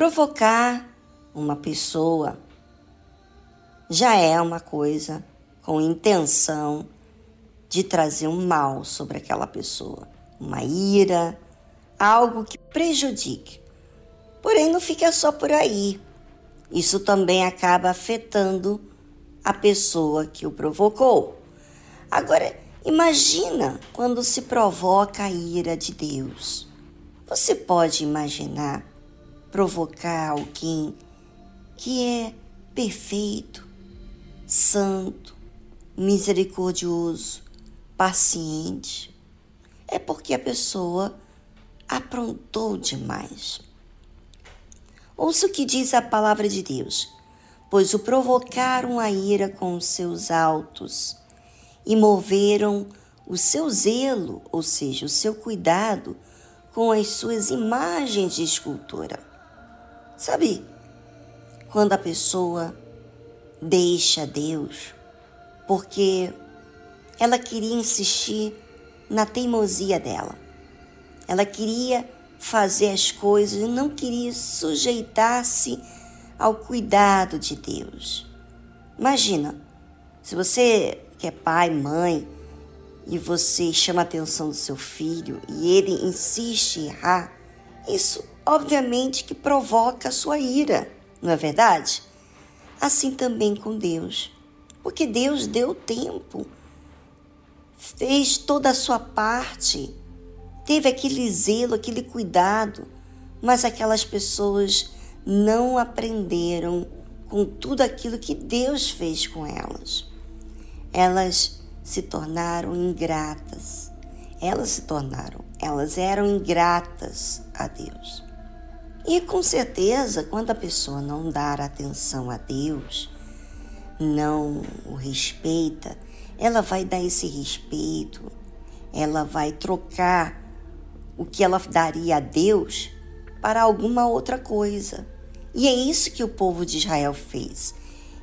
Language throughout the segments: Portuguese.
Provocar uma pessoa já é uma coisa com intenção de trazer um mal sobre aquela pessoa, uma ira, algo que prejudique. Porém, não fica só por aí. Isso também acaba afetando a pessoa que o provocou. Agora, imagina quando se provoca a ira de Deus. Você pode imaginar provocar alguém que é perfeito, santo, misericordioso, paciente? É porque a pessoa aprontou demais. Ouça o que diz a palavra de Deus. Pois o provocaram a ira com os seus altos e moveram o seu zelo, ou seja, o seu cuidado, com as suas imagens de escultura. Sabe, quando a pessoa deixa Deus porque ela queria insistir na teimosia dela. Ela queria fazer as coisas e não queria sujeitar-se ao cuidado de Deus. Imagina, se você que é pai, mãe, e você chama a atenção do seu filho e ele insiste em errar, isso obviamente que provoca a sua ira, não é verdade? Assim também com Deus, porque Deus deu tempo, fez toda a sua parte, teve aquele zelo, aquele cuidado, mas aquelas pessoas não aprenderam com tudo aquilo que Deus fez com elas. Elas se tornaram ingratas. Elas se tornaram, elas eram ingratas a Deus. E com certeza, quando a pessoa não dar atenção a Deus, não o respeita, ela vai dar esse respeito, ela vai trocar o que ela daria a Deus para alguma outra coisa. E é isso que o povo de Israel fez.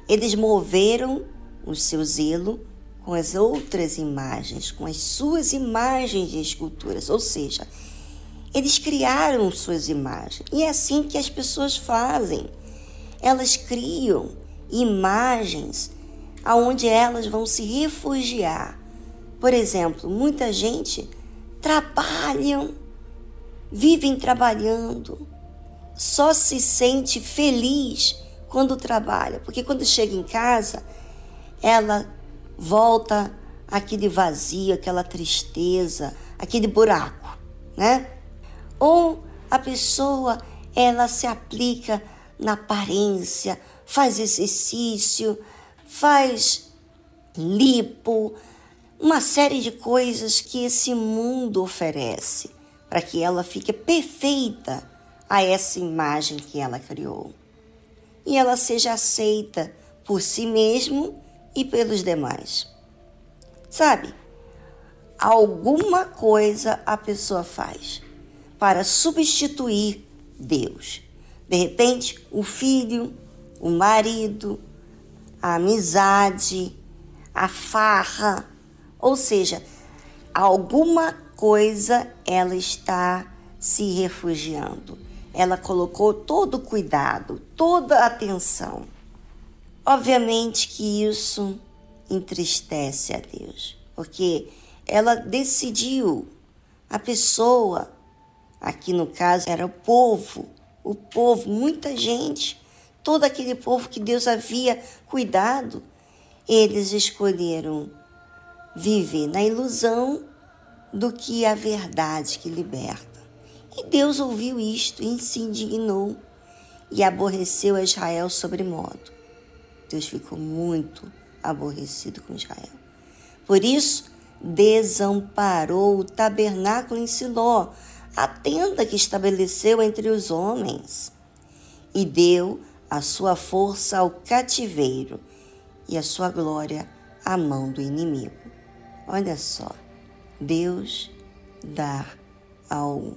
Eles moveram o seu zelo com as outras imagens, com as suas imagens de esculturas, ou seja, eles criaram suas imagens. E é assim que as pessoas fazem. Elas criam imagens aonde elas vão se refugiar. Por exemplo, muita gente trabalham, vivem trabalhando, só se sente feliz quando trabalha, porque quando chega em casa, ela volta aquele vazio, aquela tristeza, aquele buraco, né? Ou a pessoa ela se aplica na aparência, faz exercício, faz lipo, uma série de coisas que esse mundo oferece para que ela fique perfeita a essa imagem que ela criou. E ela seja aceita por si mesmo e pelos demais. Sabe? Alguma coisa a pessoa faz para substituir Deus. De repente, o filho, o marido, a amizade, a farra, ou seja, alguma coisa ela está se refugiando. Ela colocou todo o cuidado, toda a atenção. Obviamente que isso entristece a Deus, porque ela decidiu, a pessoa, aqui no caso era o povo, o povo, muita gente, todo aquele povo que Deus havia cuidado, eles escolheram viver na ilusão do que a verdade que liberta. E Deus ouviu isto e se indignou e aborreceu a Israel sobremodo. Deus ficou muito aborrecido com Israel. Por isso, desamparou o tabernáculo em Siló, a tenda que estabeleceu entre os homens, e deu a sua força ao cativeiro e a sua glória à mão do inimigo. Olha só, Deus dá ao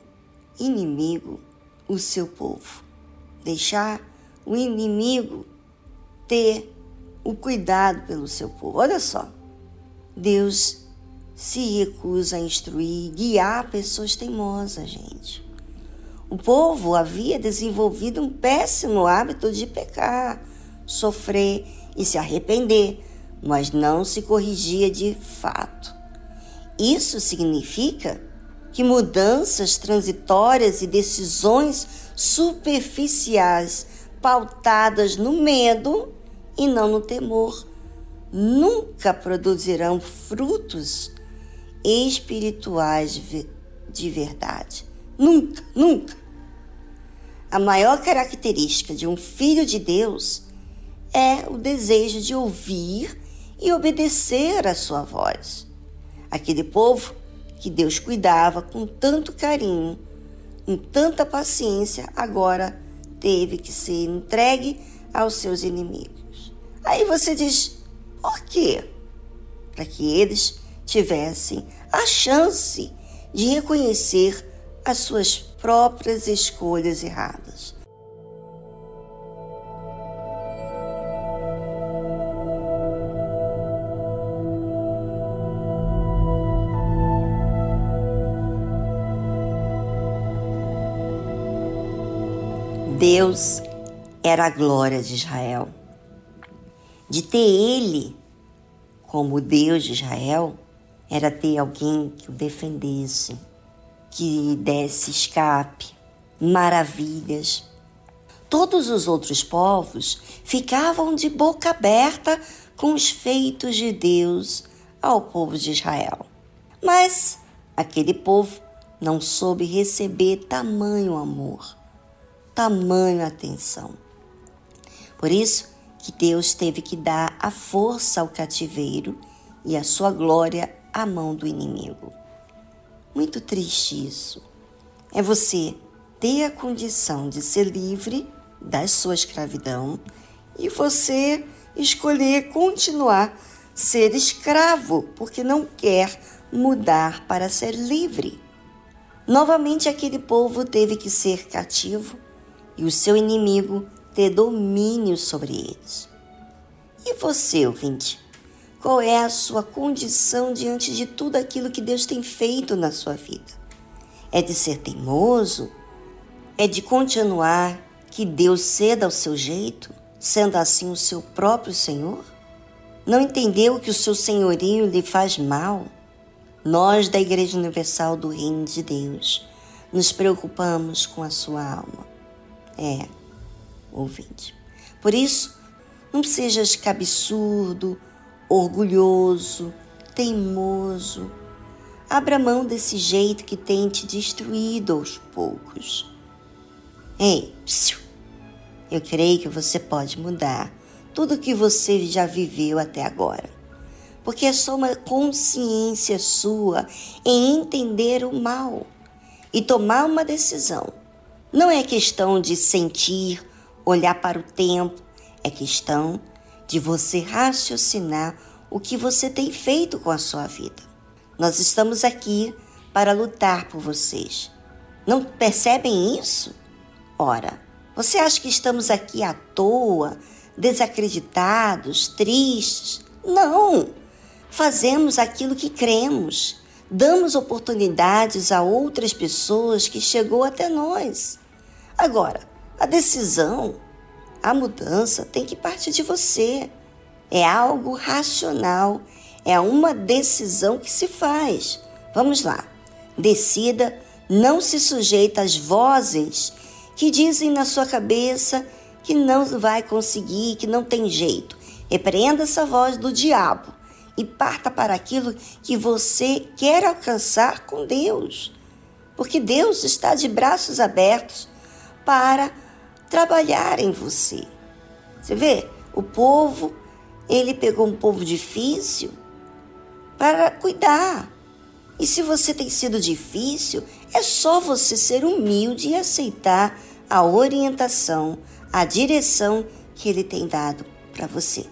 inimigo o seu povo, deixar o inimigo ter o cuidado pelo seu povo. Olha só, Deus se recusa a instruir, guiar pessoas teimosas, gente. O povo havia desenvolvido um péssimo hábito de pecar, sofrer e se arrepender, mas não se corrigia de fato. Isso significa que mudanças transitórias e decisões superficiais pautadas no medo e não no temor nunca produzirão frutos espirituais de verdade. Nunca, nunca. A maior característica de um filho de Deus é o desejo de ouvir e obedecer a sua voz. Aquele povo que Deus cuidava com tanto carinho, com tanta paciência, agora teve que ser entregue aos seus inimigos. Aí você diz: por quê? Para que eles tivessem a chance de reconhecer as suas próprias escolhas erradas. Deus era a glória de Israel. De ter ele como Deus de Israel, era ter alguém que o defendesse, que desse escape, maravilhas. Todos os outros povos ficavam de boca aberta com os feitos de Deus ao povo de Israel. Mas aquele povo não soube receber tamanho amor tamanha atenção. Por isso que Deus teve que dar a força ao cativeiro e a sua glória à mão do inimigo. Muito triste isso. É você ter a condição de ser livre da sua escravidão e você escolher continuar ser escravo porque não quer mudar para ser livre. Novamente aquele povo teve que ser cativo e o seu inimigo ter domínio sobre eles. E você, ouvinte? Qual é a sua condição diante de tudo aquilo que Deus tem feito na sua vida? É de ser teimoso? É de continuar que Deus ceda ao seu jeito, sendo assim o seu próprio Senhor? Não entendeu que o seu senhorio lhe faz mal? Nós, da Igreja Universal do Reino de Deus, nos preocupamos com a sua alma. É, ouvinte. Por isso, não sejas cabeçudo, orgulhoso, teimoso. Abra mão desse jeito que tem te destruído aos poucos. Ei, eu creio que você pode mudar tudo que você já viveu até agora. Porque é só uma consciência sua em entender o mal e tomar uma decisão não é questão de sentir, olhar para o tempo, é questão de você raciocinar o que você tem feito com a sua vida. Nós estamos aqui para lutar por vocês. Não percebem isso? Ora, você acha que estamos aqui à toa, desacreditados, tristes? Não! Fazemos aquilo que cremos. Damos oportunidades a outras pessoas que chegou até nós. Agora, a decisão, a mudança tem que partir de você. É algo racional, é uma decisão que se faz. Vamos lá. Decida, não se sujeita às vozes que dizem na sua cabeça que não vai conseguir, que não tem jeito. Repreenda essa voz do diabo e parta para aquilo que você quer alcançar com Deus. Porque Deus está de braços abertos para trabalhar em você. Você vê, o povo, ele pegou um povo difícil para cuidar. E se você tem sido difícil, é só você ser humilde e aceitar a orientação, a direção que ele tem dado para você.